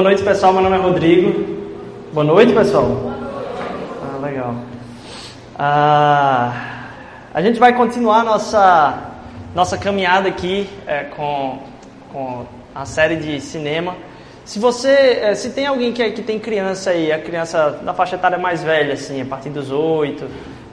Boa noite, pessoal. Meu nome é Rodrigo. Boa noite, pessoal. Ah, legal. Ah, a gente vai continuar nossa, nossa caminhada aqui é, com, com a série de cinema. Se você, é, se tem alguém que, que tem criança aí, a criança da faixa etária mais velha, assim, a partir dos oito,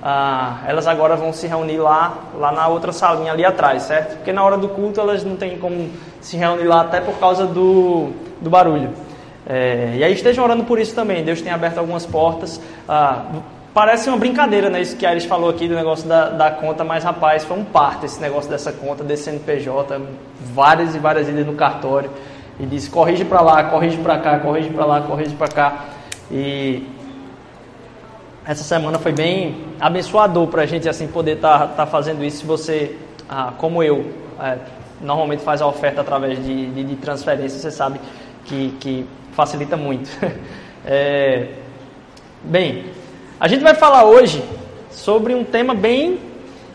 ah, elas agora vão se reunir lá, lá na outra salinha ali atrás, certo? Porque na hora do culto elas não têm como se reunir lá até por causa do, do barulho. É, e aí estejam orando por isso também. Deus tem aberto algumas portas. Ah, parece uma brincadeira, né? Isso que a Ares falou aqui do negócio da, da conta, mas rapaz, foi um parto esse negócio dessa conta, desse CNPJ, várias e várias idas no cartório. E disse, corrige para lá, corrige para cá, corrige para lá, corrige para cá. E essa semana foi bem abençoador para a gente assim poder estar tá, tá fazendo isso. Se você, ah, como eu, é, normalmente faz a oferta através de, de, de transferência, você sabe que, que facilita muito. é, bem, a gente vai falar hoje sobre um tema bem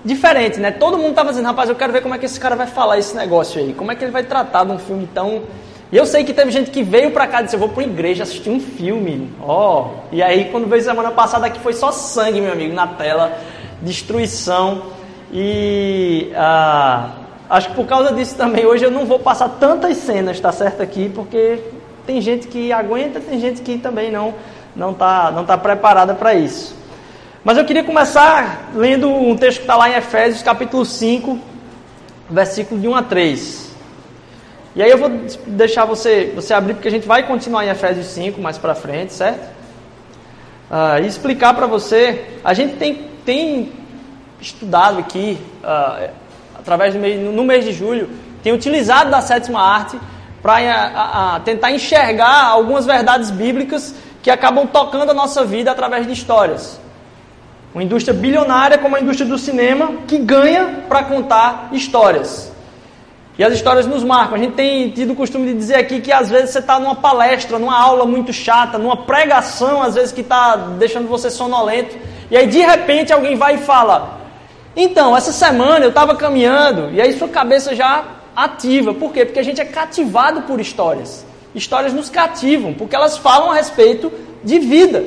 diferente, né? Todo mundo estava dizendo, rapaz, eu quero ver como é que esse cara vai falar esse negócio aí, como é que ele vai tratar de um filme tão e eu sei que teve gente que veio para cá e disse: Eu vou para igreja assistir um filme. Ó. Oh. E aí, quando veio semana passada aqui, foi só sangue, meu amigo, na tela, destruição. E ah, acho que por causa disso também, hoje eu não vou passar tantas cenas, tá certo? Aqui, porque tem gente que aguenta, tem gente que também não não está não tá preparada para isso. Mas eu queria começar lendo um texto que está lá em Efésios, capítulo 5, versículo de 1 a 3. E aí eu vou deixar você, você abrir, porque a gente vai continuar em Efésios 5 mais para frente, certo? Ah, e explicar para você, a gente tem, tem estudado aqui, ah, através do mês, no mês de julho, tem utilizado da sétima arte para tentar enxergar algumas verdades bíblicas que acabam tocando a nossa vida através de histórias. Uma indústria bilionária como a indústria do cinema que ganha para contar histórias. E as histórias nos marcam. A gente tem tido o costume de dizer aqui que às vezes você está numa palestra, numa aula muito chata, numa pregação, às vezes que está deixando você sonolento. E aí de repente alguém vai e fala: Então, essa semana eu estava caminhando, e aí sua cabeça já ativa. Por quê? Porque a gente é cativado por histórias. Histórias nos cativam, porque elas falam a respeito de vida.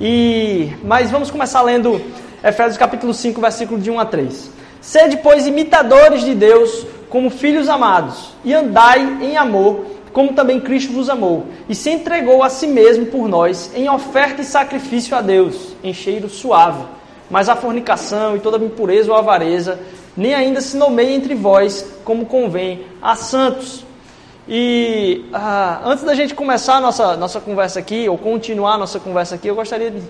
E Mas vamos começar lendo Efésios capítulo 5, versículo de 1 a 3. Sede, pois, imitadores de Deus como filhos amados, e andai em amor, como também Cristo vos amou, e se entregou a si mesmo por nós, em oferta e sacrifício a Deus, em cheiro suave. Mas a fornicação e toda impureza ou avareza, nem ainda se nomeia entre vós, como convém a santos. E ah, antes da gente começar a nossa, nossa conversa aqui, ou continuar a nossa conversa aqui, eu gostaria de,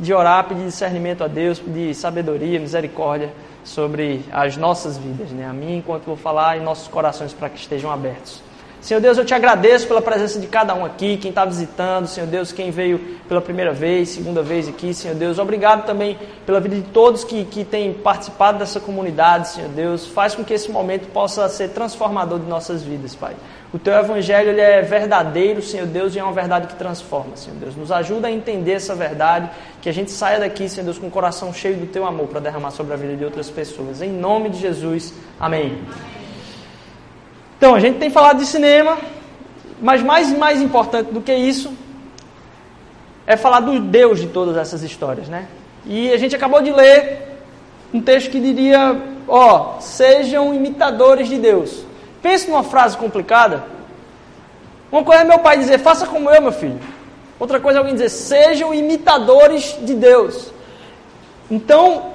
de orar, pedir discernimento a Deus, pedir sabedoria, misericórdia sobre as nossas vidas, né? a mim enquanto vou falar, e nossos corações para que estejam abertos. Senhor Deus, eu te agradeço pela presença de cada um aqui, quem está visitando, Senhor Deus, quem veio pela primeira vez, segunda vez aqui, Senhor Deus. Obrigado também pela vida de todos que, que têm participado dessa comunidade, Senhor Deus. Faz com que esse momento possa ser transformador de nossas vidas, Pai. O teu evangelho ele é verdadeiro, Senhor Deus, e é uma verdade que transforma, Senhor Deus. Nos ajuda a entender essa verdade, que a gente saia daqui, Senhor Deus, com o coração cheio do teu amor para derramar sobre a vida de outras pessoas. Em nome de Jesus, amém. Então, a gente tem falado de cinema, mas mais mais importante do que isso é falar do Deus de todas essas histórias, né? E a gente acabou de ler um texto que diria, ó, sejam imitadores de Deus. Pense numa frase complicada. Uma coisa é meu pai dizer, faça como eu, meu filho. Outra coisa é alguém dizer, sejam imitadores de Deus. Então,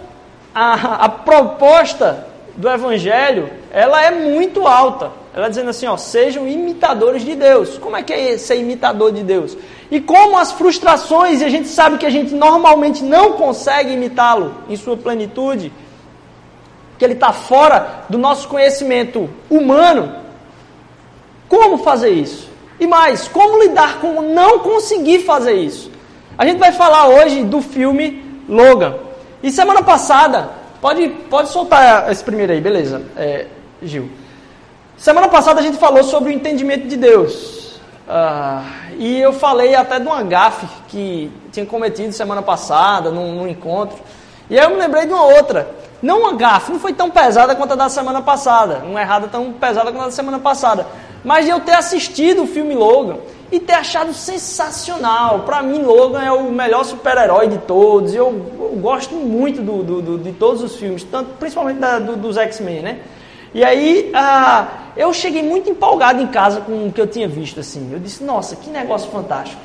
a, a proposta do Evangelho, ela é muito alta. Ela dizendo assim, ó, sejam imitadores de Deus. Como é que é ser imitador de Deus? E como as frustrações, e a gente sabe que a gente normalmente não consegue imitá-lo em sua plenitude, que ele está fora do nosso conhecimento humano, como fazer isso? E mais, como lidar com não conseguir fazer isso? A gente vai falar hoje do filme Logan. E semana passada, pode, pode soltar esse primeiro aí, beleza, é, Gil. Semana passada a gente falou sobre o entendimento de Deus. Uh, e eu falei até de uma gafe que tinha cometido semana passada, num, num encontro. E aí eu me lembrei de uma outra. Não uma gafe, não foi tão pesada quanto a da semana passada. Uma errada tão pesada quanto a da semana passada. Mas de eu ter assistido o filme Logan e ter achado sensacional. Para mim, Logan é o melhor super-herói de todos. Eu, eu gosto muito do, do, do, de todos os filmes, tanto, principalmente da, dos X-Men, né? E aí, ah, eu cheguei muito empolgado em casa com o que eu tinha visto, assim. Eu disse, nossa, que negócio fantástico.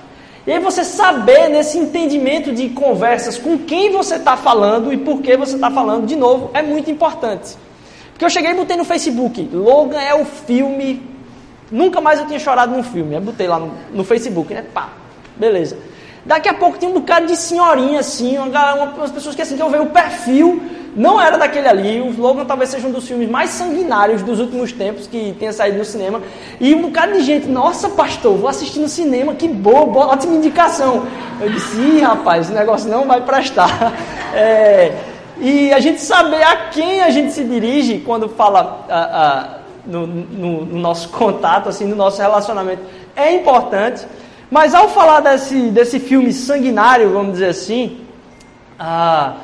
E aí você saber nesse entendimento de conversas com quem você está falando e por que você está falando, de novo, é muito importante. Porque eu cheguei e botei no Facebook, Logan é o filme Nunca mais eu tinha chorado num filme. Eu botei lá no, no Facebook, né? Pá, beleza. Daqui a pouco tinha um bocado de senhorinha, assim, uma, umas pessoas que assim, que eu vejo o perfil, não era daquele ali. O Logan talvez seja um dos filmes mais sanguinários dos últimos tempos que tenha saído no cinema. E um bocado de gente, nossa pastor, vou assistir no cinema, que boa, boa ótima indicação. Eu disse, ih rapaz, esse negócio não vai prestar. É, e a gente saber a quem a gente se dirige quando fala. A, a, no, no, no, nosso contato, assim, no nosso relacionamento, é importante. Mas ao falar desse, desse filme sanguinário, vamos dizer assim, ah,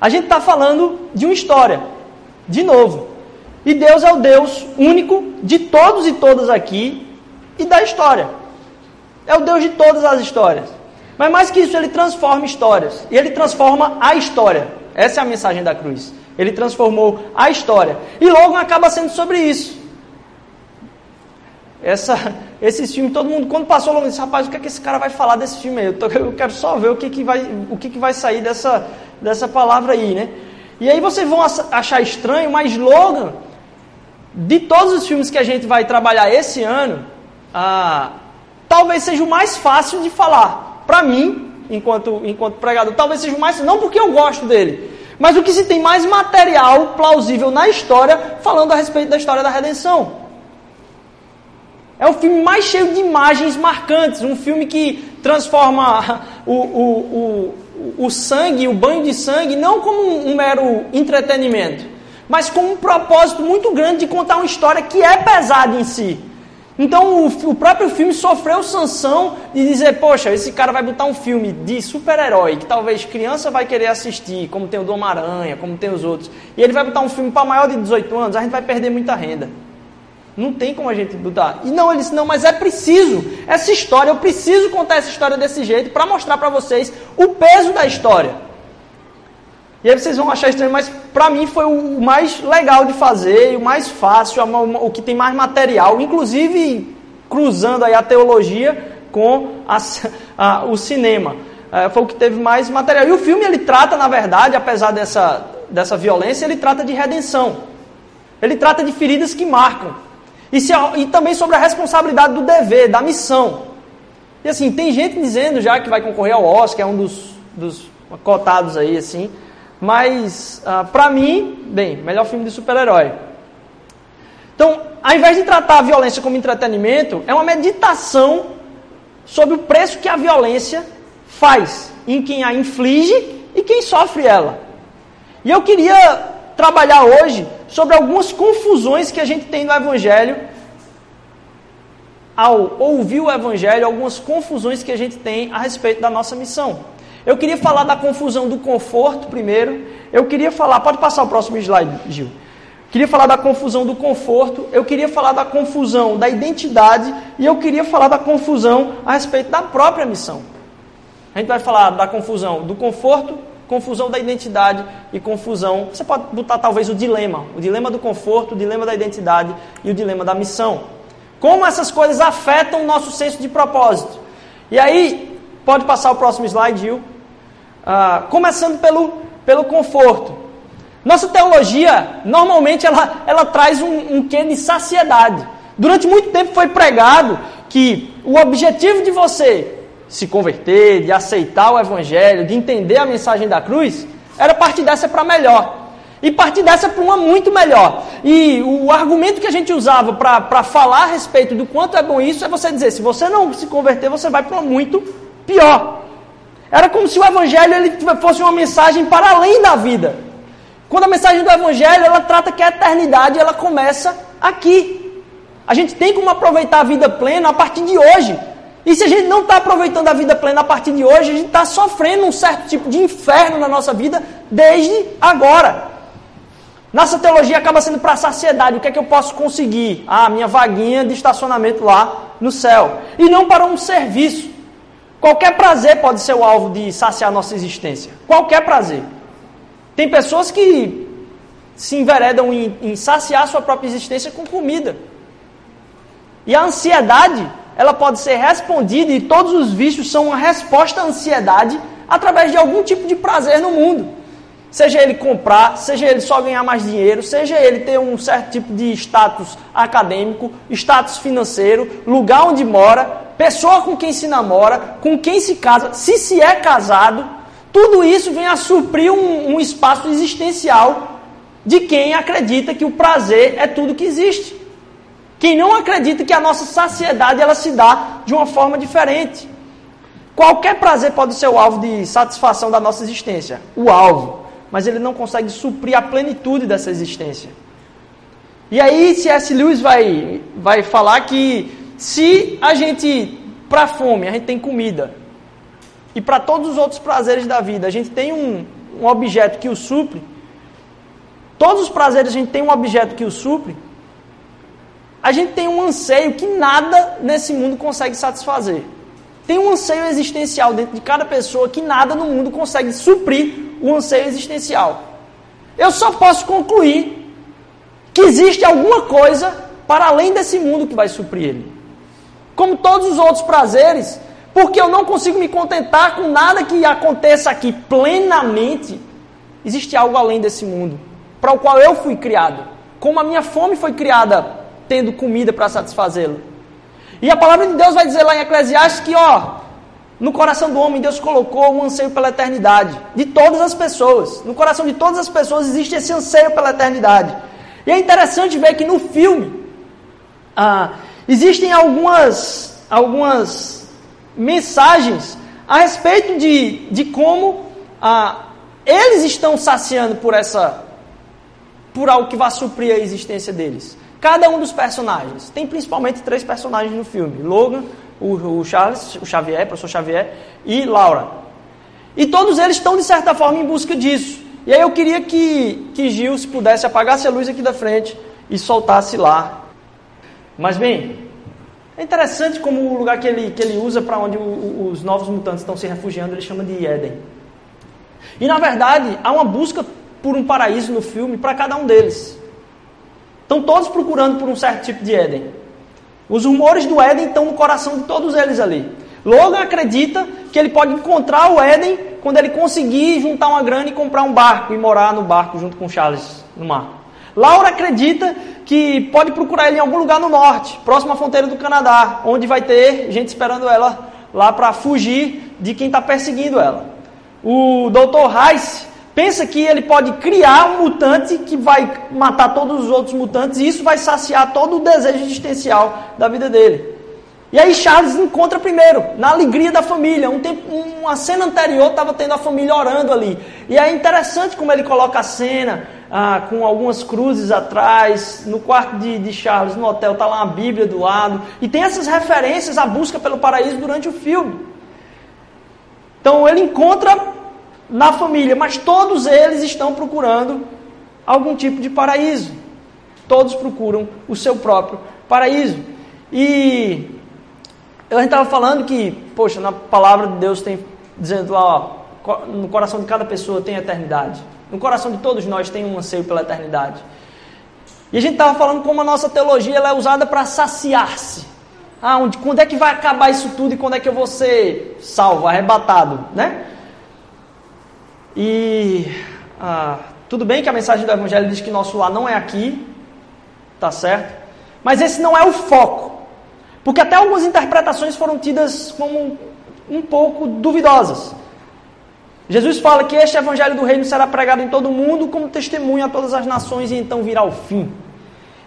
a gente está falando de uma história, de novo. E Deus é o Deus único de todos e todas aqui e da história. É o Deus de todas as histórias. Mas mais que isso, ele transforma histórias. E ele transforma a história. Essa é a mensagem da cruz. Ele transformou a história. E logo acaba sendo sobre isso essa, esse filme, todo mundo, quando passou logo, disse, rapaz, o que é que esse cara vai falar desse filme aí? Eu, tô, eu quero só ver o que, que, vai, o que, que vai sair dessa, dessa palavra aí, né? E aí vocês vão achar estranho, mas Logan, de todos os filmes que a gente vai trabalhar esse ano, ah, talvez seja o mais fácil de falar. Para mim, enquanto, enquanto pregador, talvez seja o mais, não porque eu gosto dele, mas o que se tem mais material plausível na história falando a respeito da história da redenção. É o filme mais cheio de imagens marcantes, um filme que transforma o, o, o, o sangue, o banho de sangue, não como um, um mero entretenimento, mas com um propósito muito grande de contar uma história que é pesada em si. Então o, o, próprio filme sofreu sanção de dizer, poxa, esse cara vai botar um filme de super-herói que talvez criança vai querer assistir, como tem o do Homem-Aranha, como tem os outros, e ele vai botar um filme para maior de 18 anos, a gente vai perder muita renda. Não tem como a gente mudar. E não, ele disse, não, mas é preciso. Essa história, eu preciso contar essa história desse jeito para mostrar para vocês o peso da história. E aí vocês vão achar estranho, mas para mim foi o mais legal de fazer, o mais fácil, o que tem mais material, inclusive cruzando aí a teologia com a, a, o cinema. É, foi o que teve mais material. E o filme ele trata, na verdade, apesar dessa, dessa violência, ele trata de redenção. Ele trata de feridas que marcam. E, se, e também sobre a responsabilidade do dever, da missão. E assim, tem gente dizendo já que vai concorrer ao Oscar, é um dos, dos cotados aí, assim. Mas, ah, pra mim, bem, melhor filme de super-herói. Então, ao invés de tratar a violência como entretenimento, é uma meditação sobre o preço que a violência faz em quem a inflige e quem sofre ela. E eu queria trabalhar hoje sobre algumas confusões que a gente tem no Evangelho ao ouvir o Evangelho, algumas confusões que a gente tem a respeito da nossa missão. Eu queria falar da confusão do conforto primeiro. Eu queria falar, pode passar o próximo slide, Gil. Queria falar da confusão do conforto, eu queria falar da confusão da identidade e eu queria falar da confusão a respeito da própria missão. A gente vai falar da confusão do conforto, confusão da identidade e confusão. Você pode botar talvez o dilema, o dilema do conforto, o dilema da identidade e o dilema da missão. Como essas coisas afetam o nosso senso de propósito. E aí, pode passar o próximo slide, Gil. Ah, começando pelo, pelo conforto. Nossa teologia, normalmente, ela, ela traz um, um quê de saciedade. Durante muito tempo foi pregado que o objetivo de você se converter, de aceitar o Evangelho, de entender a mensagem da cruz, era partir dessa para melhor. E partir dessa para uma muito melhor. E o argumento que a gente usava para falar a respeito do quanto é bom isso é você dizer: se você não se converter, você vai para uma muito pior. Era como se o Evangelho ele fosse uma mensagem para além da vida. Quando a mensagem do Evangelho ela trata que a eternidade ela começa aqui. A gente tem como aproveitar a vida plena a partir de hoje. E se a gente não está aproveitando a vida plena a partir de hoje, a gente está sofrendo um certo tipo de inferno na nossa vida desde agora. Nossa teologia acaba sendo para a saciedade. O que é que eu posso conseguir? Ah, minha vaguinha de estacionamento lá no céu e não para um serviço. Qualquer prazer pode ser o alvo de saciar nossa existência. Qualquer prazer. Tem pessoas que se enveredam em, em saciar sua própria existência com comida. E a ansiedade, ela pode ser respondida, e todos os vícios são uma resposta à ansiedade através de algum tipo de prazer no mundo. Seja ele comprar, seja ele só ganhar mais dinheiro, seja ele ter um certo tipo de status acadêmico, status financeiro, lugar onde mora, pessoa com quem se namora, com quem se casa, se se é casado, tudo isso vem a suprir um, um espaço existencial de quem acredita que o prazer é tudo que existe. Quem não acredita que a nossa saciedade ela se dá de uma forma diferente. Qualquer prazer pode ser o alvo de satisfação da nossa existência, o alvo, mas ele não consegue suprir a plenitude dessa existência. E aí C.S. Lewis vai, vai falar que se a gente, para fome, a gente tem comida, e para todos os outros prazeres da vida, a gente tem um, um objeto que o supre, todos os prazeres a gente tem um objeto que o supre, a gente tem um anseio que nada nesse mundo consegue satisfazer. Tem um anseio existencial dentro de cada pessoa que nada no mundo consegue suprir o anseio existencial. Eu só posso concluir que existe alguma coisa para além desse mundo que vai suprir ele. Como todos os outros prazeres, porque eu não consigo me contentar com nada que aconteça aqui plenamente, existe algo além desse mundo, para o qual eu fui criado. Como a minha fome foi criada tendo comida para satisfazê-lo. E a palavra de Deus vai dizer lá em Eclesiastes que, ó, no coração do homem Deus colocou um anseio pela eternidade. De todas as pessoas. No coração de todas as pessoas existe esse anseio pela eternidade. E é interessante ver que no filme ah, existem algumas, algumas mensagens a respeito de, de como ah, eles estão saciando por essa por algo que vai suprir a existência deles. Cada um dos personagens. Tem principalmente três personagens no filme: Logan, o, o Charles, o Xavier, o professor Xavier, e Laura. E todos eles estão, de certa forma, em busca disso. E aí eu queria que, que Gil, se pudesse, apagasse a luz aqui da frente e soltasse lá. Mas bem, é interessante como o lugar que ele, que ele usa para onde o, os novos mutantes estão se refugiando, ele chama de Éden. E na verdade, há uma busca por um paraíso no filme para cada um deles. Estão todos procurando por um certo tipo de Éden. Os rumores do Éden estão no coração de todos eles ali. Logan acredita que ele pode encontrar o Éden quando ele conseguir juntar uma grana e comprar um barco e morar no barco junto com Charles no mar. Laura acredita que pode procurar ele em algum lugar no norte, próximo à fronteira do Canadá, onde vai ter gente esperando ela lá para fugir de quem está perseguindo ela. O Dr. Rice pensa que ele pode criar um mutante que vai matar todos os outros mutantes e isso vai saciar todo o desejo existencial da vida dele. E aí Charles encontra primeiro, na alegria da família. Um tempo, uma cena anterior estava tendo a família orando ali. E é interessante como ele coloca a cena, ah, com algumas cruzes atrás, no quarto de, de Charles, no hotel, está lá uma Bíblia do lado. E tem essas referências à busca pelo paraíso durante o filme. Então ele encontra na família, mas todos eles estão procurando algum tipo de paraíso. Todos procuram o seu próprio paraíso. E gente estava falando que, poxa, na palavra de Deus tem dizendo lá, ó, no coração de cada pessoa tem eternidade. No coração de todos nós tem um anseio pela eternidade. E a gente estava falando como a nossa teologia ela é usada para saciar-se. Ah, onde, quando é que vai acabar isso tudo e quando é que eu vou ser salvo, arrebatado, né? E ah, tudo bem que a mensagem do Evangelho diz que nosso lar não é aqui, tá certo? Mas esse não é o foco. Porque até algumas interpretações foram tidas como um pouco duvidosas. Jesus fala que este evangelho do reino será pregado em todo o mundo como testemunho a todas as nações e então virá o fim.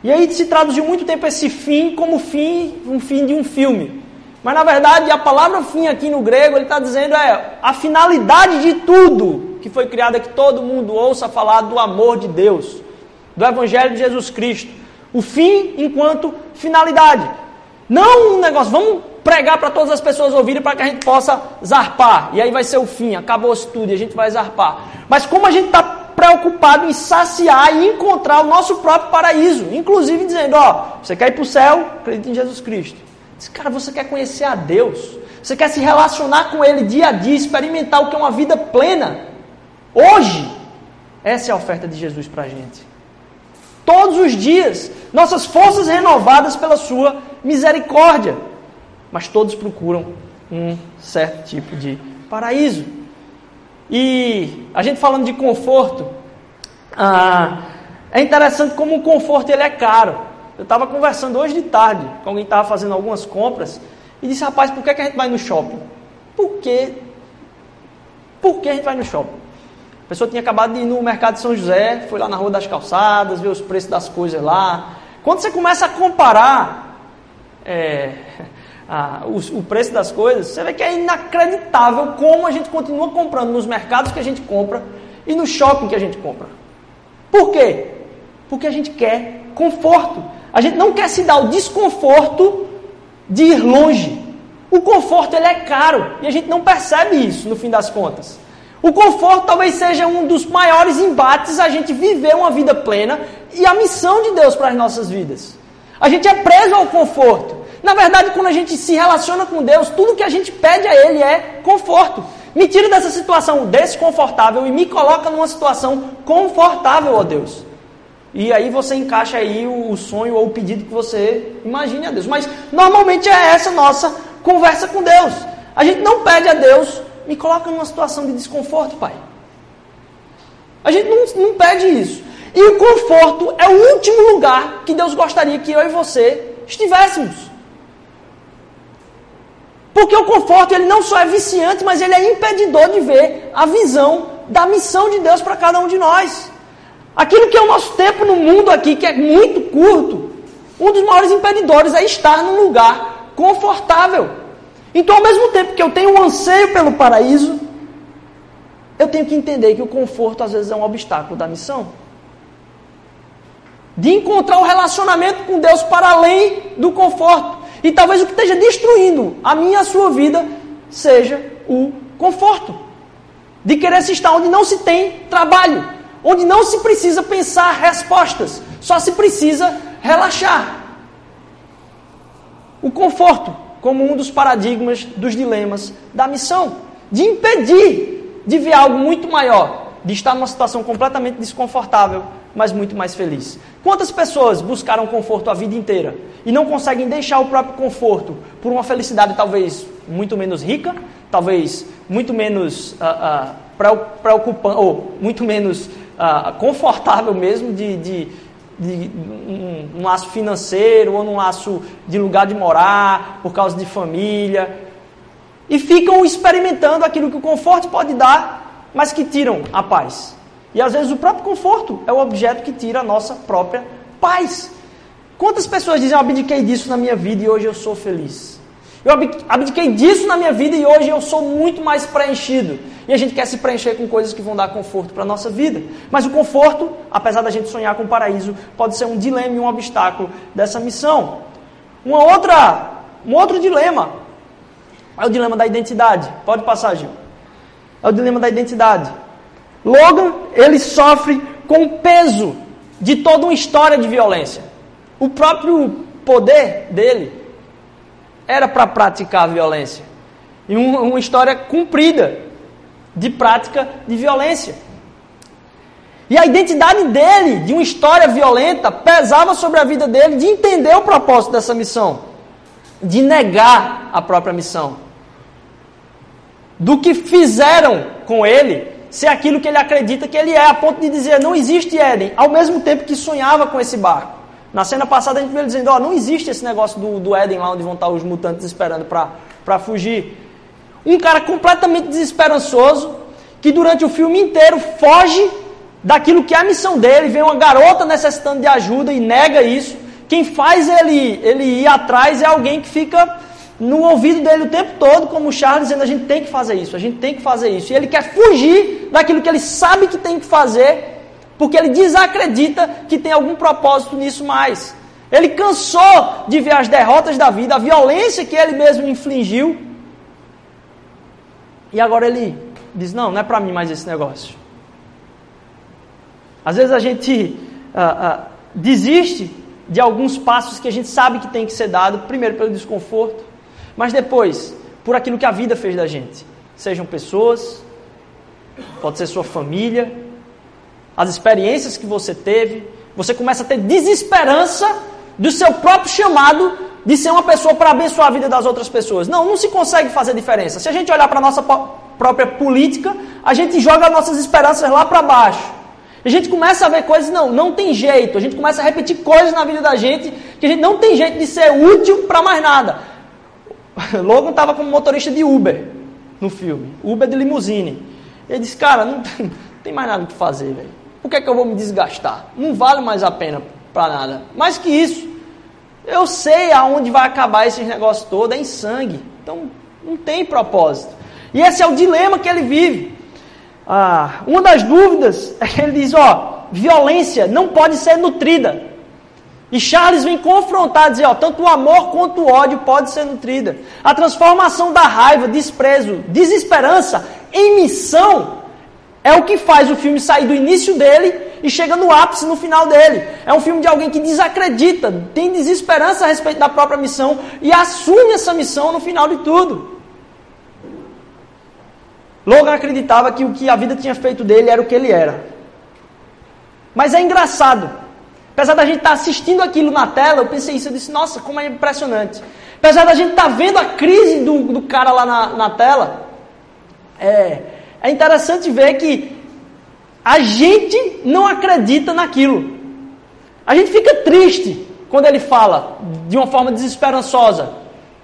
E aí se traduziu muito tempo esse fim como fim, um fim de um filme. Mas na verdade a palavra fim aqui no grego ele está dizendo é a finalidade de tudo que foi criada que todo mundo ouça falar do amor de Deus, do Evangelho de Jesus Cristo. O fim enquanto finalidade. Não um negócio, vamos pregar para todas as pessoas ouvirem para que a gente possa zarpar. E aí vai ser o fim, acabou o tudo e a gente vai zarpar. Mas como a gente está preocupado em saciar e encontrar o nosso próprio paraíso, inclusive dizendo, ó, você quer ir para o céu, acredite em Jesus Cristo. Diz, cara, você quer conhecer a Deus? Você quer se relacionar com Ele dia a dia, experimentar o que é uma vida plena? Hoje, essa é a oferta de Jesus para a gente. Todos os dias, nossas forças renovadas pela Sua misericórdia. Mas todos procuram um certo tipo de paraíso. E a gente falando de conforto, ah, é interessante como o conforto ele é caro. Eu estava conversando hoje de tarde com alguém que estava fazendo algumas compras e disse, rapaz, por que, que a gente vai no shopping? Por quê? Por que a gente vai no shopping? A pessoa tinha acabado de ir no mercado de São José, foi lá na Rua das Calçadas, ver os preços das coisas lá. Quando você começa a comparar é, a, o, o, preço das coisas, você vê que é inacreditável como a gente continua comprando nos mercados que a gente compra e no shopping que a gente compra. Por quê? Porque a gente quer conforto. A gente não quer se dar o desconforto de ir longe. O conforto ele é caro e a gente não percebe isso no fim das contas. O conforto talvez seja um dos maiores embates a gente viver uma vida plena e a missão de Deus para as nossas vidas. A gente é preso ao conforto. Na verdade, quando a gente se relaciona com Deus, tudo que a gente pede a Ele é conforto. Me tire dessa situação desconfortável e me coloca numa situação confortável, ó Deus. E aí você encaixa aí o sonho ou o pedido que você imagine a Deus. Mas normalmente é essa nossa conversa com Deus. A gente não pede a Deus, me coloca numa situação de desconforto, Pai. A gente não, não pede isso. E o conforto é o último lugar que Deus gostaria que eu e você estivéssemos. Porque o conforto ele não só é viciante, mas ele é impedidor de ver a visão da missão de Deus para cada um de nós. Aquilo que é o nosso tempo no mundo aqui, que é muito curto, um dos maiores impedidores é estar num lugar confortável. Então, ao mesmo tempo que eu tenho um anseio pelo paraíso, eu tenho que entender que o conforto às vezes é um obstáculo da missão. De encontrar um relacionamento com Deus para além do conforto. E talvez o que esteja destruindo a minha e a sua vida seja o conforto. De querer se estar onde não se tem trabalho onde não se precisa pensar respostas, só se precisa relaxar. O conforto, como um dos paradigmas dos dilemas da missão, de impedir de ver algo muito maior, de estar numa situação completamente desconfortável, mas muito mais feliz. Quantas pessoas buscaram conforto a vida inteira e não conseguem deixar o próprio conforto por uma felicidade talvez muito menos rica, talvez muito menos uh, uh, preocupante, ou muito menos ah, confortável mesmo de, de, de um, um, laço financeiro ou num laço de lugar de morar, por causa de família. E ficam experimentando aquilo que o conforto pode dar, mas que tiram a paz. E às vezes o próprio conforto é o objeto que tira a nossa própria paz. Quantas pessoas dizem, eu abdiquei disso na minha vida e hoje eu sou feliz? Eu abdiquei disso na minha vida e hoje eu sou muito mais preenchido. E a gente quer se preencher com coisas que vão dar conforto para a nossa vida. Mas o conforto, apesar da gente sonhar com o paraíso, pode ser um dilema e um obstáculo dessa missão. Uma outra, um outro dilema é o dilema da identidade. Pode passar, Gil. É o dilema da identidade. Logan, ele sofre com o peso de toda uma história de violência. O próprio poder dele era para praticar a violência. E uma história cumprida de prática de violência. E a identidade dele, de uma história violenta, pesava sobre a vida dele de entender o propósito dessa missão, de negar a própria missão. Do que fizeram com ele ser aquilo que ele acredita que ele é, a ponto de dizer não existe Éden, ao mesmo tempo que sonhava com esse barco. Na cena passada a gente viu ele dizendo: Ó, oh, não existe esse negócio do, do Éden lá onde vão estar os mutantes esperando para fugir. Um cara completamente desesperançoso, que durante o filme inteiro foge daquilo que é a missão dele. Vem uma garota necessitando de ajuda e nega isso. Quem faz ele, ele ir atrás é alguém que fica no ouvido dele o tempo todo, como o Charles, dizendo: a gente tem que fazer isso, a gente tem que fazer isso. E ele quer fugir daquilo que ele sabe que tem que fazer, porque ele desacredita que tem algum propósito nisso mais. Ele cansou de ver as derrotas da vida, a violência que ele mesmo infligiu, e agora ele diz: não, não é para mim mais esse negócio. Às vezes a gente ah, ah, desiste de alguns passos que a gente sabe que tem que ser dado, primeiro pelo desconforto, mas depois por aquilo que a vida fez da gente. Sejam pessoas, pode ser sua família, as experiências que você teve, você começa a ter desesperança do seu próprio chamado de ser uma pessoa para abençoar a vida das outras pessoas. Não, não se consegue fazer diferença. Se a gente olhar para a nossa própria política, a gente joga nossas esperanças lá para baixo. A gente começa a ver coisas, não, não tem jeito. A gente começa a repetir coisas na vida da gente que a gente não tem jeito de ser útil para mais nada. Logan estava como motorista de Uber no filme, Uber de limusine. Ele disse, cara, não tem, não tem mais nada o que fazer, velho. Por que, é que eu vou me desgastar? Não vale mais a pena para nada. Mais que isso, eu sei aonde vai acabar esse negócio todo, é em sangue. Então, não tem propósito. E esse é o dilema que ele vive. Ah, uma das dúvidas é que ele diz: ó, violência não pode ser nutrida. E Charles vem confrontar, dizer, ó, tanto o amor quanto o ódio pode ser nutrida. A transformação da raiva, desprezo, desesperança em missão é o que faz o filme sair do início dele e chega no ápice no final dele. É um filme de alguém que desacredita, tem desesperança a respeito da própria missão e assume essa missão no final de tudo. Logan acreditava que o que a vida tinha feito dele era o que ele era. Mas é engraçado. Apesar da gente estar tá assistindo aquilo na tela, eu pensei isso, eu disse, nossa, como é impressionante. Apesar da gente estar tá vendo a crise do, do cara lá na, na tela, é, é interessante ver que a gente não acredita naquilo. A gente fica triste quando ele fala de uma forma desesperançosa.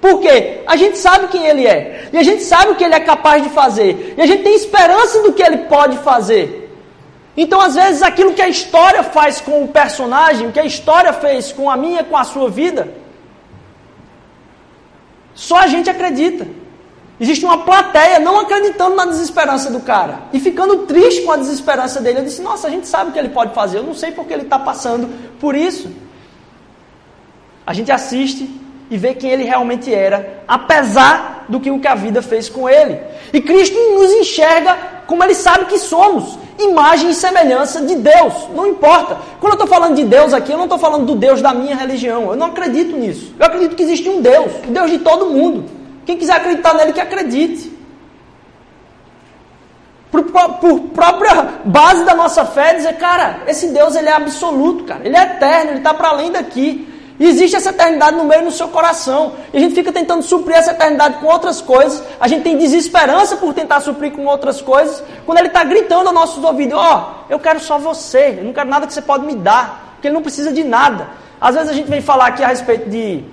Por quê? A gente sabe quem ele é. E a gente sabe o que ele é capaz de fazer. E a gente tem esperança do que ele pode fazer. Então, às vezes, aquilo que a história faz com o personagem, que a história fez com a minha, com a sua vida, só a gente acredita. Existe uma plateia não acreditando na desesperança do cara e ficando triste com a desesperança dele. Eu disse: Nossa, a gente sabe o que ele pode fazer, eu não sei porque ele está passando por isso. A gente assiste e ver quem ele realmente era, apesar do que o que a vida fez com ele. E Cristo nos enxerga como ele sabe que somos, imagem e semelhança de Deus. Não importa. Quando eu estou falando de Deus aqui, eu não estou falando do Deus da minha religião. Eu não acredito nisso. Eu acredito que existe um Deus, o Deus de todo mundo. Quem quiser acreditar nele, que acredite. Por, por, própria base da nossa fé, dizer, cara, esse Deus ele é absoluto, cara. Ele é eterno, ele está para além daqui. E existe essa eternidade no meio do seu coração. E a gente fica tentando suprir essa eternidade com outras coisas. A gente tem desesperança por tentar suprir com outras coisas. Quando ele está gritando aos nossos ouvidos: Ó, oh, eu quero só você. Eu não quero nada que você pode me dar. Porque ele não precisa de nada. Às vezes a gente vem falar aqui a respeito de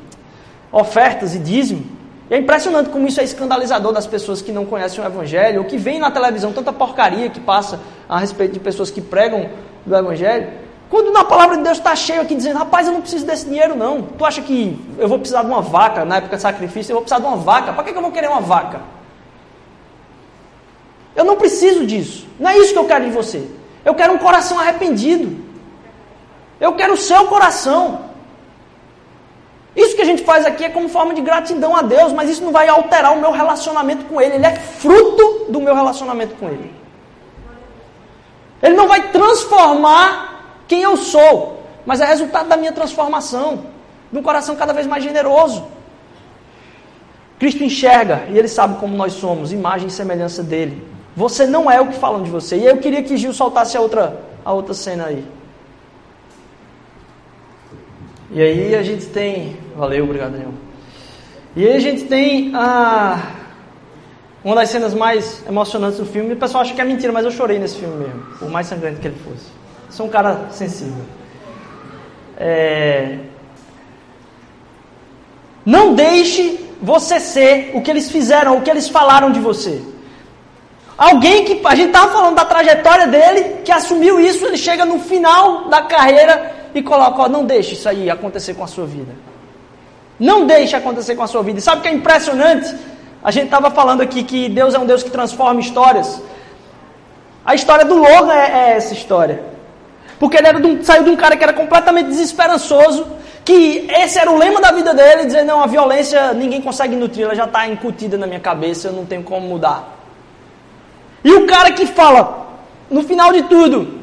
ofertas e dízimo. E é impressionante como isso é escandalizador das pessoas que não conhecem o Evangelho, ou que vem na televisão tanta porcaria que passa a respeito de pessoas que pregam do Evangelho. Quando na palavra de Deus está cheio aqui dizendo, rapaz, eu não preciso desse dinheiro não. Tu acha que eu vou precisar de uma vaca na época de sacrifício? Eu vou precisar de uma vaca. Para que, que eu vou querer uma vaca? Eu não preciso disso. Não é isso que eu quero de você. Eu quero um coração arrependido. Eu quero o seu coração. Isso que a gente faz aqui é como forma de gratidão a Deus, mas isso não vai alterar o meu relacionamento com Ele. Ele é fruto do meu relacionamento com Ele. Ele não vai transformar quem eu sou, mas é resultado da minha transformação, de um coração cada vez mais generoso. Cristo enxerga e ele sabe como nós somos, imagem e semelhança dele. Você não é o que falam de você. E eu queria que Gil soltasse a outra, a outra cena aí. E aí a gente tem. Valeu, obrigado, Daniel. E aí a gente tem a. Uma das cenas mais emocionantes do filme. O pessoal acha que é mentira, mas eu chorei nesse filme mesmo. Por mais sangrante que ele fosse. Sou um cara sensível. É... Não deixe você ser o que eles fizeram, o que eles falaram de você. Alguém que a gente estava falando da trajetória dele, que assumiu isso, ele chega no final da carreira e coloca: ó, não deixe isso aí acontecer com a sua vida. Não deixe acontecer com a sua vida. E sabe o que é impressionante? A gente estava falando aqui que Deus é um Deus que transforma histórias. A história do Logan é, é essa história. Porque ele de um, saiu de um cara que era completamente desesperançoso, que esse era o lema da vida dele, dizer, não, a violência ninguém consegue nutrir, ela já está incutida na minha cabeça, eu não tenho como mudar. E o cara que fala, no final de tudo,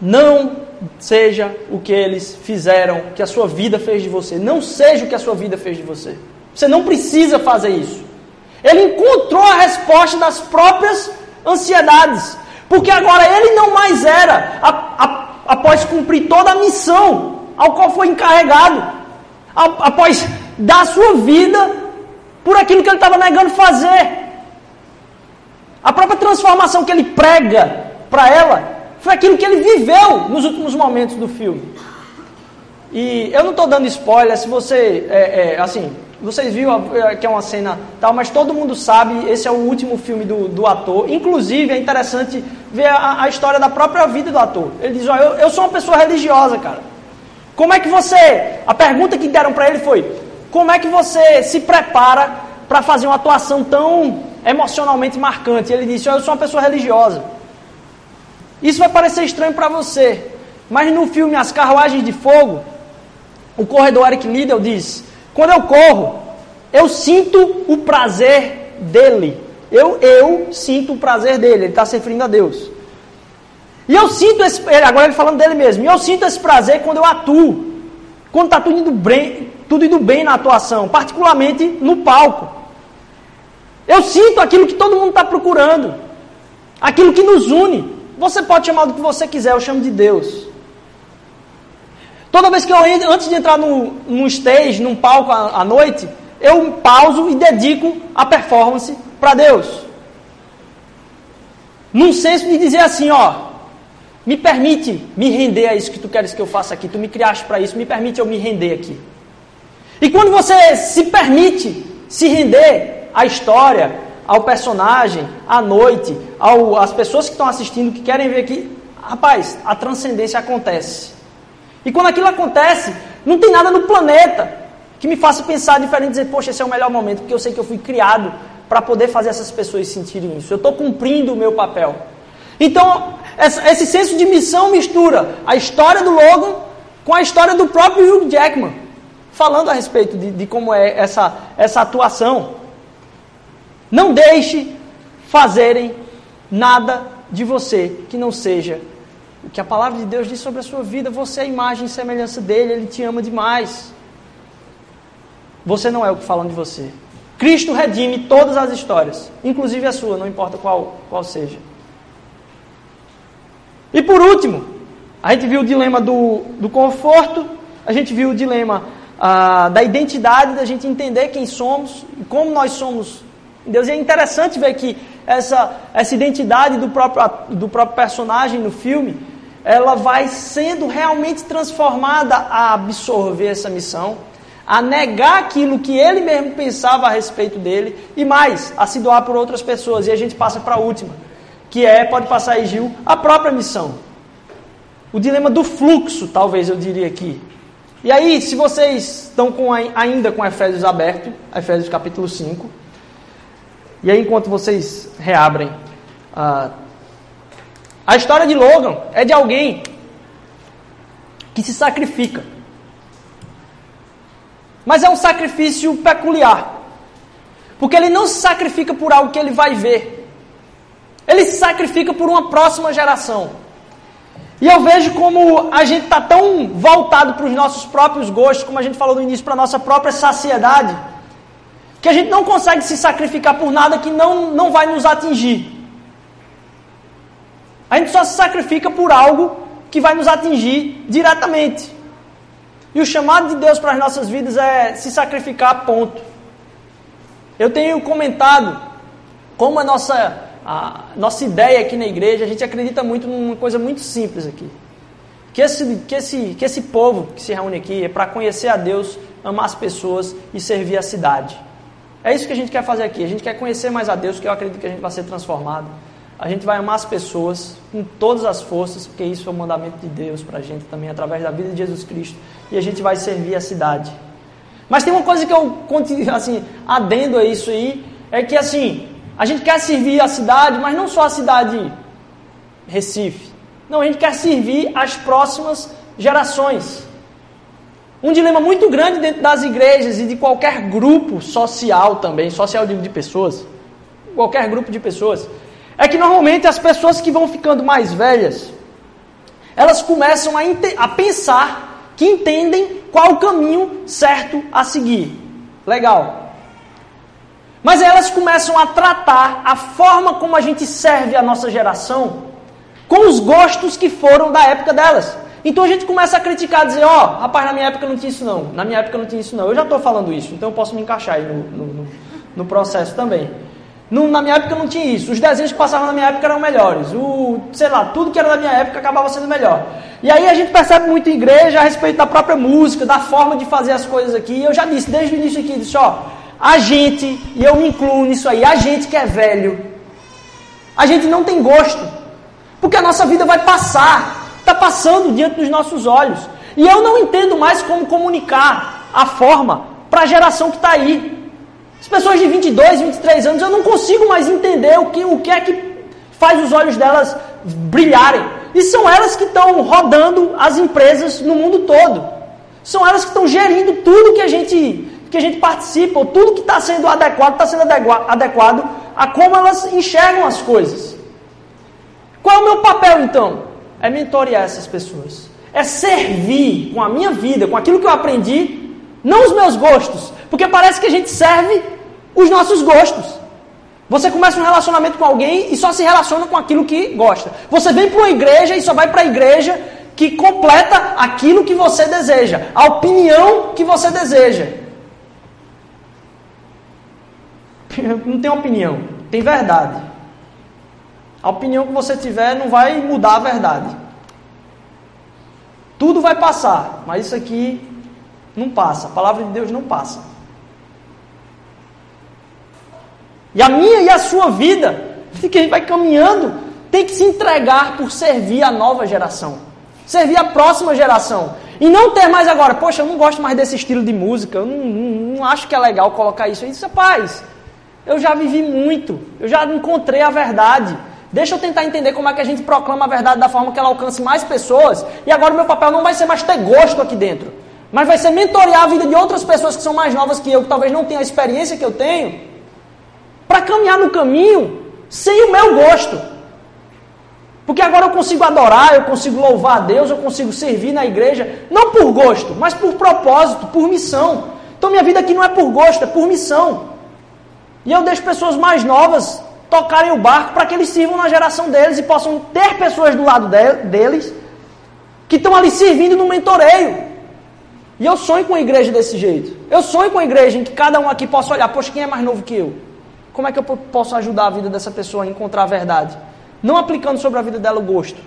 não seja o que eles fizeram, que a sua vida fez de você. Não seja o que a sua vida fez de você. Você não precisa fazer isso. Ele encontrou a resposta das próprias ansiedades. Porque agora ele não mais era, a, a, após cumprir toda a missão ao qual foi encarregado, a, após dar sua vida por aquilo que ele estava negando fazer. A própria transformação que ele prega para ela foi aquilo que ele viveu nos últimos momentos do filme. E eu não estou dando spoiler, se você, é, é, assim, vocês viram é, que é uma cena tal, mas todo mundo sabe, esse é o último filme do, do ator. Inclusive, é interessante ver a, a, história da própria vida do ator. Ele diz, ó, eu, eu sou uma pessoa religiosa, cara. Como é que você... A pergunta que deram para ele foi, como é que você se prepara para fazer uma atuação tão emocionalmente marcante? Ele disse, ó, eu sou uma pessoa religiosa. Isso vai parecer estranho para você, mas no filme As Carruagens de Fogo, o corredor Eric Liddell diz: quando eu corro, eu sinto o prazer dele. Eu, eu sinto o prazer dele. Ele está se referindo a Deus. E eu sinto esse. Agora ele falando dele mesmo. E eu sinto esse prazer quando eu atuo. Quando está tudo bem, tudo indo bem na atuação, particularmente no palco. Eu sinto aquilo que todo mundo está procurando. Aquilo que nos une. Você pode chamar do que você quiser, eu chamo de Deus. Toda vez que eu antes de entrar num, num stage, num palco à, à noite, eu pauso e dedico a performance para Deus. Num senso de dizer assim, ó, me permite me render a isso que tu queres que eu faça aqui, tu me criaste para isso, me permite eu me render aqui. E quando você se permite se render à história, ao personagem, à noite, ao, às pessoas que estão assistindo, que querem ver aqui, rapaz, a transcendência acontece. E quando aquilo acontece, não tem nada no planeta que me faça pensar diferente e dizer, poxa, esse é o melhor momento, porque eu sei que eu fui criado para poder fazer essas pessoas sentirem isso. Eu estou cumprindo o meu papel. Então, esse senso de missão mistura a história do Logan com a história do próprio Hugh Jackman, falando a respeito de, de como é essa, essa atuação. Não deixe fazerem nada de você que não seja o que a palavra de Deus diz sobre a sua vida. Você é a imagem e semelhança dele, ele te ama demais. Você não é o que falam de você. Cristo redime todas as histórias, inclusive a sua, não importa qual, qual seja. E por último, a gente viu o dilema do, do conforto, a gente viu o dilema ah, da identidade, da gente entender quem somos e como nós somos Deus. E é interessante ver que essa, essa identidade do próprio, do próprio personagem no filme, ela vai sendo realmente transformada a absorver essa missão, a negar aquilo que ele mesmo pensava a respeito dele e mais, a se doar por outras pessoas. E a gente passa para a última, que é, pode passar aí, Gil, a própria missão. O dilema do fluxo, talvez eu diria aqui. E aí, se vocês estão com, ainda com Efésios aberto, Efésios capítulo 5, e aí, enquanto vocês reabrem, uh, a história de Logan é de alguém que se sacrifica. Mas é um sacrifício peculiar. Porque ele não se sacrifica por algo que ele vai ver. Ele se sacrifica por uma próxima geração. E eu vejo como a gente está tão voltado para os nossos próprios gostos, como a gente falou no início, para a nossa própria saciedade que a gente não consegue se sacrificar por nada que não, não vai nos atingir. A gente só se sacrifica por algo que vai nos atingir diretamente. E o chamado de Deus para as nossas vidas é se sacrificar, ponto. Eu tenho comentado como a nossa, a nossa ideia aqui na igreja, a gente acredita muito numa coisa muito simples aqui. Que esse, que esse, que esse povo que se reúne aqui é para conhecer a Deus, amar as pessoas e servir a cidade. É isso que a gente quer fazer aqui. A gente quer conhecer mais a Deus, que eu acredito que a gente vai ser transformado. A gente vai amar as pessoas com todas as forças, porque isso é o mandamento de Deus para a gente também, através da vida de Jesus Cristo. E a gente vai servir a cidade. Mas tem uma coisa que eu assim, adendo a isso aí, é que assim, a gente quer servir a cidade, mas não só a cidade Recife. Não, a gente quer servir as próximas gerações. Um dilema muito grande dentro das igrejas e de qualquer grupo social também, social de, pessoas, qualquer grupo de pessoas, é que normalmente as pessoas que vão ficando mais velhas, elas começam a, a pensar que entendem qual o caminho certo a seguir. Legal. Mas elas começam a tratar a forma como a gente serve a nossa geração com os gostos que foram da época delas. Então a gente começa a criticar, dizer, ó, oh, rapaz, na minha época não tinha isso não, na minha época não tinha isso não. Eu já estou falando isso, então eu posso me encaixar aí no, no, no processo também. No, na minha época não tinha isso. Os desenhos que passavam na minha época eram melhores. O, sei lá, tudo que era da minha época acabava sendo melhor. E aí a gente percebe muito em igreja a respeito da própria música, da forma de fazer as coisas aqui. Eu já disse desde o início aqui, disse, ó, a gente, e eu me incluo nisso aí, a gente que é velho, a gente não tem gosto. Porque a nossa vida vai passar, está passando diante dos nossos olhos. E eu não entendo mais como comunicar a forma para a geração que está aí. As pessoas de 22, 23 anos, eu não consigo mais entender o que, o que é que faz os olhos delas brilharem. E são elas que estão rodando as empresas no mundo todo. São elas que estão gerindo tudo que a gente, que a gente participa, ou tudo que está sendo adequado, está sendo adequado a como elas enxergam as coisas. Qual é o meu papel então? É mentorear essas pessoas. É servir com a minha vida, com aquilo que eu aprendi, não os meus gostos. Porque parece que a gente serve os nossos gostos. Você começa um relacionamento com alguém e só se relaciona com aquilo que gosta. Você vem para uma igreja e só vai para a igreja que completa aquilo que você deseja, a opinião que você deseja. Não tem opinião, tem verdade. A opinião que você tiver não vai mudar a verdade. Tudo vai passar, mas isso aqui não passa. A palavra de Deus não passa. E a minha e a sua vida, que a gente vai caminhando, tem que se entregar por servir a nova geração. Servir a próxima geração. E não ter mais agora, poxa, eu não gosto mais desse estilo de música, eu não, não, não acho que é legal colocar isso. aí. disse, rapaz, eu já vivi muito, eu já encontrei a verdade. Deixa eu tentar entender como é que a gente proclama a verdade da forma que ela alcance mais pessoas. E agora o meu papel não vai ser mais ter gosto aqui dentro, mas vai ser mentorear a vida de outras pessoas que são mais novas que eu, que talvez não tenham a experiência que eu tenho, para caminhar no caminho sem o meu gosto. Porque agora eu consigo adorar, eu consigo louvar a Deus, eu consigo servir na igreja, não por gosto, mas por propósito, por missão. Então minha vida aqui não é por gosto, é por missão. E eu deixo pessoas mais novas tocarem o barco para que eles sirvam na geração deles e possam ter pessoas do lado deles que estão ali servindo no mentoreio. E eu sonho com a igreja desse jeito. Eu sonho com a igreja em que cada um aqui possa olhar, poxa, quem é mais novo que eu? Como é que eu posso ajudar a vida dessa pessoa a encontrar a verdade? Não aplicando sobre a vida dela o gosto,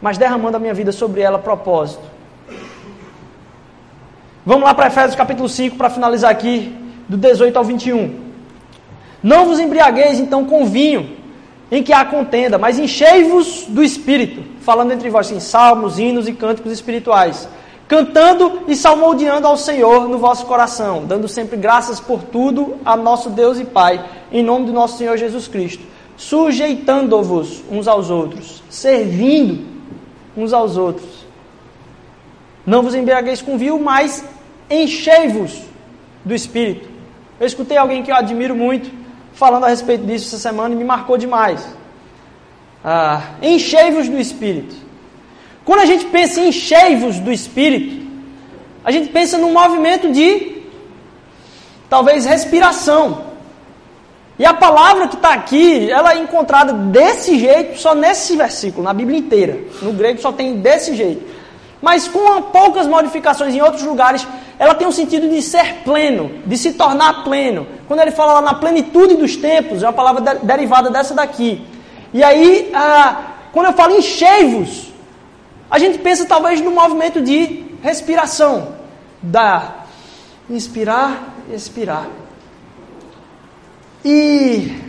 mas derramando a minha vida sobre ela propósito. Vamos lá para Efésios capítulo 5 para finalizar aqui, do 18 ao 21. Não vos embriagueis então com vinho, em que há contenda, mas enchei-vos do Espírito, falando entre vós em salmos, hinos e cânticos espirituais cantando e salmodiando ao Senhor no vosso coração, dando sempre graças por tudo a nosso Deus e Pai, em nome do nosso Senhor Jesus Cristo, sujeitando-vos uns aos outros, servindo uns aos outros. Não vos embriagueis com vinho, mas enchei-vos do Espírito. Eu escutei alguém que eu admiro muito falando a respeito disso essa semana e me marcou demais. Ah, enchei-vos do Espírito. Quando a gente pensa em cheios do Espírito, a gente pensa num movimento de talvez respiração. E a palavra que está aqui, ela é encontrada desse jeito, só nesse versículo, na Bíblia inteira. No grego só tem desse jeito. Mas com poucas modificações em outros lugares, ela tem um sentido de ser pleno, de se tornar pleno. Quando ele fala lá na plenitude dos tempos, é uma palavra derivada dessa daqui. E aí, ah, quando eu falo enchei-vos, a gente pensa talvez no movimento de respiração, da inspirar, expirar. E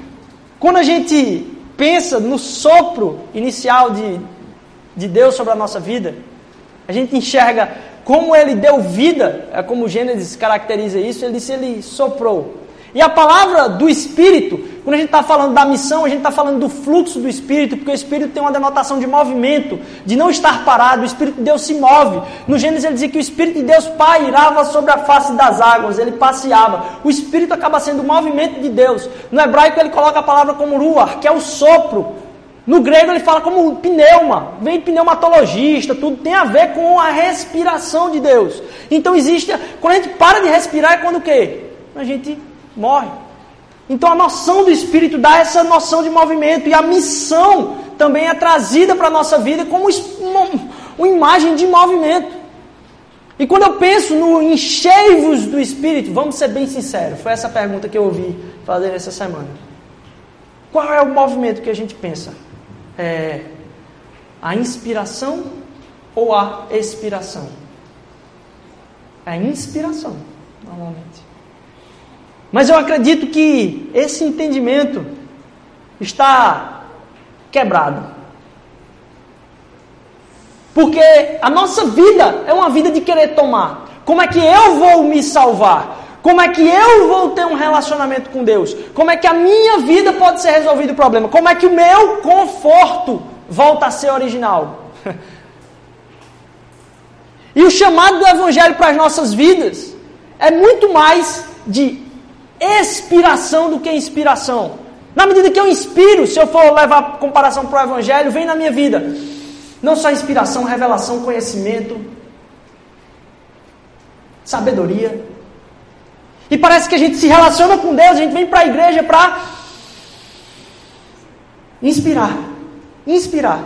quando a gente pensa no sopro inicial de, de Deus sobre a nossa vida, a gente enxerga como ele deu vida, é como Gênesis caracteriza isso, ele disse, ele soprou. E a palavra do Espírito, quando a gente está falando da missão, a gente está falando do fluxo do Espírito, porque o Espírito tem uma denotação de movimento, de não estar parado, o Espírito de Deus se move. No Gênesis ele dizia que o Espírito de Deus pairava sobre a face das águas, ele passeava. O Espírito acaba sendo o movimento de Deus. No hebraico ele coloca a palavra como ruach, que é o sopro. No grego ele fala como pneuma, vem pneumatologista, tudo tem a ver com a respiração de Deus. Então existe, quando a gente para de respirar é quando o quê? A gente morre. Então a noção do Espírito dá essa noção de movimento e a missão também é trazida para a nossa vida como uma, uma imagem de movimento. E quando eu penso no encheivos do Espírito, vamos ser bem sinceros, foi essa pergunta que eu ouvi fazer essa semana. Qual é o movimento que a gente pensa? É a inspiração ou a expiração? A inspiração, normalmente. Mas eu acredito que esse entendimento está quebrado. Porque a nossa vida é uma vida de querer tomar. Como é que eu vou me salvar? Como é que eu vou ter um relacionamento com Deus? Como é que a minha vida pode ser resolvido o problema? Como é que o meu conforto volta a ser original? e o chamado do Evangelho para as nossas vidas é muito mais de expiração do que inspiração. Na medida que eu inspiro, se eu for levar a comparação para o Evangelho, vem na minha vida. Não só inspiração, revelação, conhecimento, sabedoria. E parece que a gente se relaciona com Deus, a gente vem para a igreja para inspirar. Inspirar.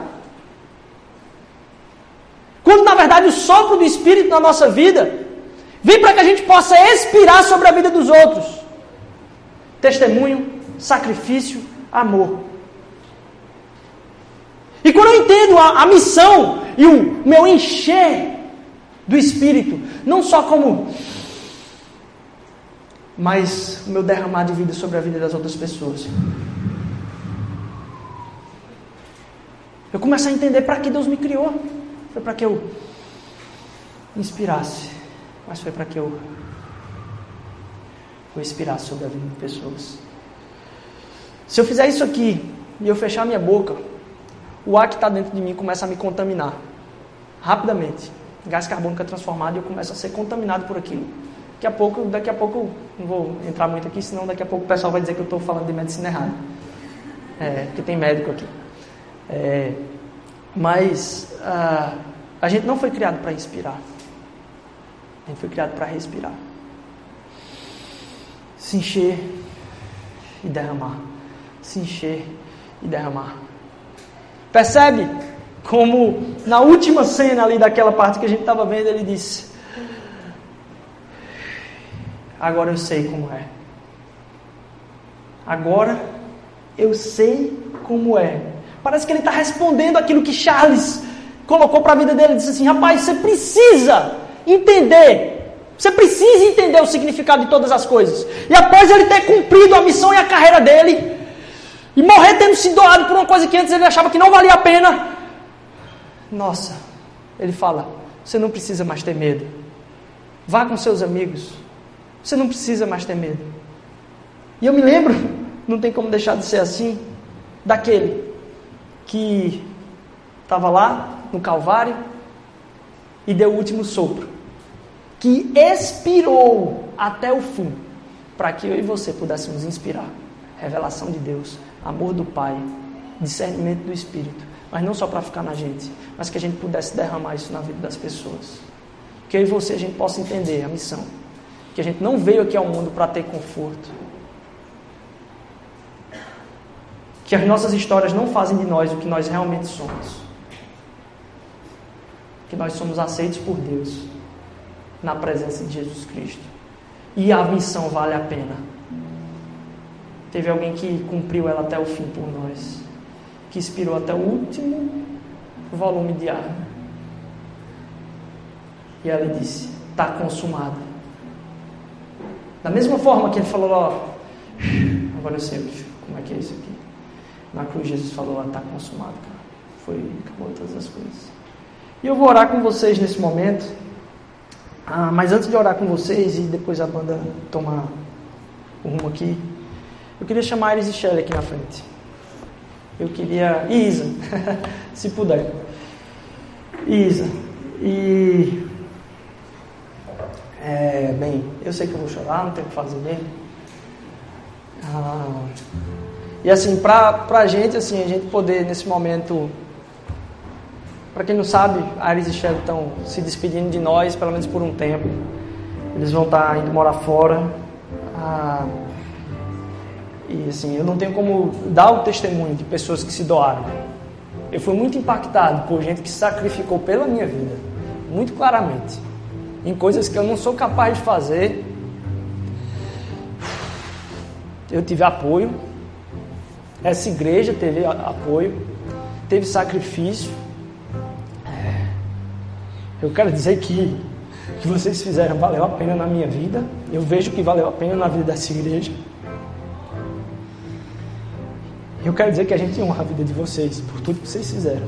Quando na verdade o sopro do Espírito na nossa vida vem para que a gente possa expirar sobre a vida dos outros. Testemunho, sacrifício, amor. E quando eu entendo a, a missão e o meu encher do Espírito, não só como mas o meu derramar de vida sobre a vida das outras pessoas. Eu começo a entender para que Deus me criou. Foi para que eu inspirasse, mas foi para que eu, eu sobre a vida de pessoas. Se eu fizer isso aqui e eu fechar minha boca, o ar que está dentro de mim começa a me contaminar rapidamente. Gás carbônico é transformado e eu começo a ser contaminado por aquilo. Daqui a pouco, daqui a pouco, não vou entrar muito aqui, senão daqui a pouco o pessoal vai dizer que eu estou falando de medicina errada. É, porque tem médico aqui. É, mas a gente não foi criado para inspirar. A gente foi criado para respirar. Se encher e derramar. Se encher e derramar. Percebe como na última cena ali daquela parte que a gente estava vendo, ele disse: Agora eu sei como é. Agora eu sei como é. Parece que ele está respondendo aquilo que Charles colocou para a vida dele. Ele disse assim: rapaz, você precisa entender. Você precisa entender o significado de todas as coisas. E após ele ter cumprido a missão e a carreira dele, e morrer tendo se doado por uma coisa que antes ele achava que não valia a pena, nossa, ele fala: você não precisa mais ter medo. Vá com seus amigos, você não precisa mais ter medo. E eu me lembro, não tem como deixar de ser assim, daquele que estava lá no Calvário e deu o último sopro, que expirou até o fim, para que eu e você pudéssemos inspirar revelação de Deus, amor do Pai, discernimento do Espírito, mas não só para ficar na gente, mas que a gente pudesse derramar isso na vida das pessoas. Que eu e você a gente possa entender a missão que a gente não veio aqui ao mundo para ter conforto. Que as nossas histórias não fazem de nós o que nós realmente somos. Que nós somos aceitos por Deus na presença de Jesus Cristo. E a missão vale a pena. Teve alguém que cumpriu ela até o fim por nós, que inspirou até o último volume de ar. E ela disse: Está consumado. Da mesma forma que ele falou, ó, agora eu sei como é que é isso aqui. Na cruz Jesus falou, está consumado, cara. Foi, acabou todas as coisas. E eu vou orar com vocês nesse momento. Ah, mas antes de orar com vocês e depois a banda tomar o rumo aqui, eu queria chamar Iris e Shelly aqui na frente. Eu queria. Isa, se puder. Isa. E é, bem, eu sei que eu vou chorar, não tenho o que fazer mesmo. Ah, E assim, pra, pra gente, assim, a gente poder nesse momento. Para quem não sabe, Ares e Shelly estão se despedindo de nós, pelo menos por um tempo. Eles vão estar tá indo morar fora. Ah, e assim, eu não tenho como dar o testemunho de pessoas que se doaram. Eu fui muito impactado por gente que sacrificou pela minha vida, muito claramente, em coisas que eu não sou capaz de fazer. Eu tive apoio, essa igreja teve apoio, teve sacrifício. É, eu quero dizer que que vocês fizeram valeu a pena na minha vida. Eu vejo que valeu a pena na vida dessa igreja. Eu quero dizer que a gente honra a vida de vocês por tudo que vocês fizeram.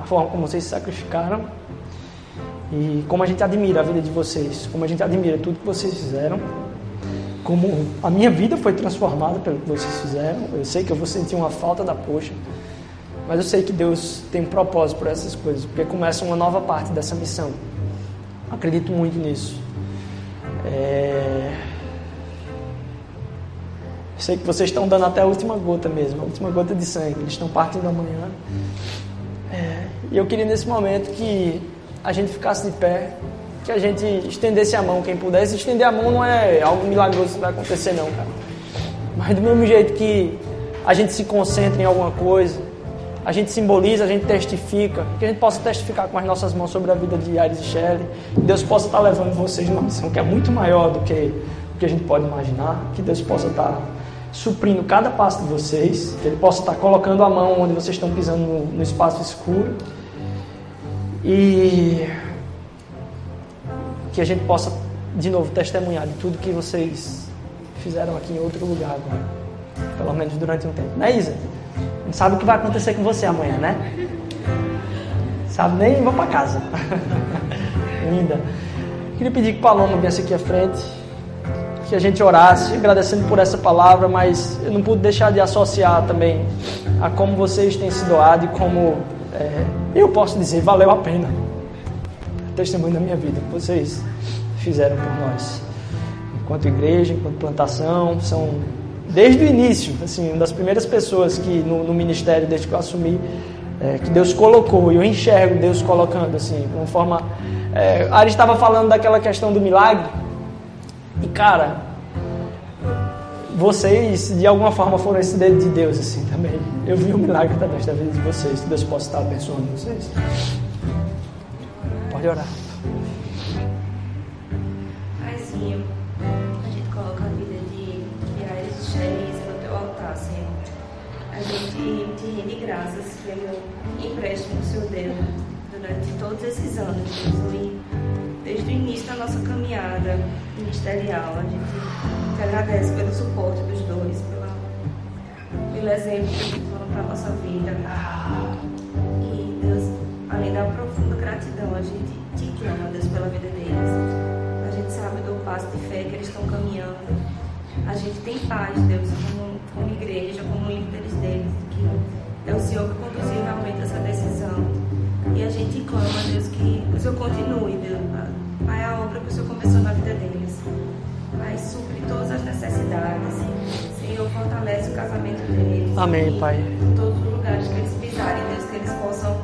A forma como vocês se sacrificaram e como a gente admira a vida de vocês, como a gente admira tudo que vocês fizeram, como a minha vida foi transformada pelo que vocês fizeram. Eu sei que eu vou sentir uma falta da poxa, mas eu sei que Deus tem um propósito por essas coisas, porque começa uma nova parte dessa missão. Acredito muito nisso. É... Sei que vocês estão dando até a última gota mesmo, a última gota de sangue. Eles estão partindo amanhã. É, e eu queria nesse momento que a gente ficasse de pé, que a gente estendesse a mão, quem pudesse. Estender a mão não é algo milagroso que vai acontecer, não, cara. Mas do mesmo jeito que a gente se concentra em alguma coisa, a gente simboliza, a gente testifica, que a gente possa testificar com as nossas mãos sobre a vida de Ares e Shelley, que Deus possa estar levando vocês numa missão que é muito maior do que o que a gente pode imaginar, que Deus possa estar suprindo cada passo de vocês, que Ele possa estar colocando a mão onde vocês estão pisando no, no espaço escuro e que a gente possa de novo testemunhar de tudo que vocês fizeram aqui em outro lugar agora, pelo menos durante um tempo. Não é Isa? Não sabe o que vai acontecer com você amanhã, né? Sabe nem vou para casa. Linda. Queria pedir que Paloma viesse aqui à frente que a gente orasse, agradecendo por essa palavra, mas eu não pude deixar de associar também a como vocês têm se doado e como é, eu posso dizer, valeu a pena. Testemunho da minha vida vocês fizeram por nós. Enquanto igreja, enquanto plantação, são desde o início, assim, uma das primeiras pessoas que no, no ministério, desde que eu assumi, é, que Deus colocou, e eu enxergo Deus colocando, assim, de uma forma. É, Ari estava falando daquela questão do milagre, e cara, vocês de alguma forma foram esse dedo de Deus assim também. Eu vi um milagre através da vida de vocês. Que Deus possa estar abençoando vocês. Pode orar. Paizinho, a gente coloca a vida de Aires e Xeris no teu altar, Senhor. A gente te rende graças pelo empréstimo seu Deus durante todos esses anos. Desde o início da nossa caminhada ministerial, a gente te agradece pelo suporte dos dois, pela, pelo exemplo que foram para a nossa vida. E Deus, além da profunda gratidão, a gente te clama, Deus, pela vida deles. A gente sabe do passo de fé que eles estão caminhando. A gente tem paz, Deus, como, como igreja, como líderes deles, que é o Senhor que conduziu realmente essa decisão. E a gente clama, Deus, que o Senhor continue, Deus. A obra que o Senhor começou na vida deles. Pai, supre todas as necessidades. Senhor, fortalece o casamento deles. Amém, Pai. Em todos os lugares que eles pisarem, Deus, que eles possam,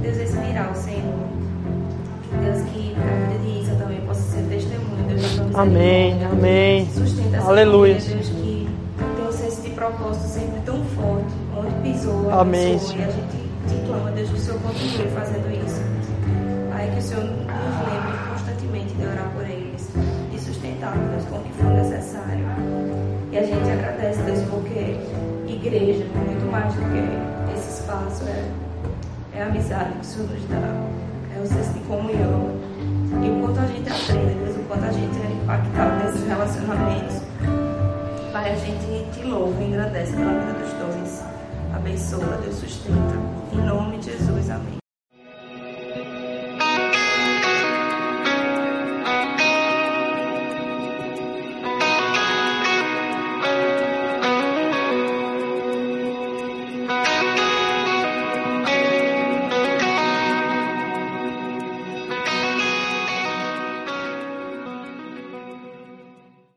Deus, respirar o Senhor. Deus, que a vida de Isa também possa ser testemunho, Deus, Amém, amém. Sustenta essa Aleluia. Família, Deus, que tem um senso de propósito sempre tão forte, onde pisou, Amém, abençoa, e a gente te clama, Deus, que o Senhor continue fazendo isso. Pai, que o Senhor nos lembre constantemente de orar por eles e Deus, com o que for necessário. E a gente agradece, Deus, porque igreja é muito mais do que esse espaço, é, é a amizade que o Senhor nos dá, é o senso de comunhão. E o quanto a gente aprende, Deus, o quanto a gente é impactado nesses relacionamentos. Pai, a gente te louva e engrandece pela vida dos dois. Abençoa, Deus sustenta. Em nome de Jesus, amém.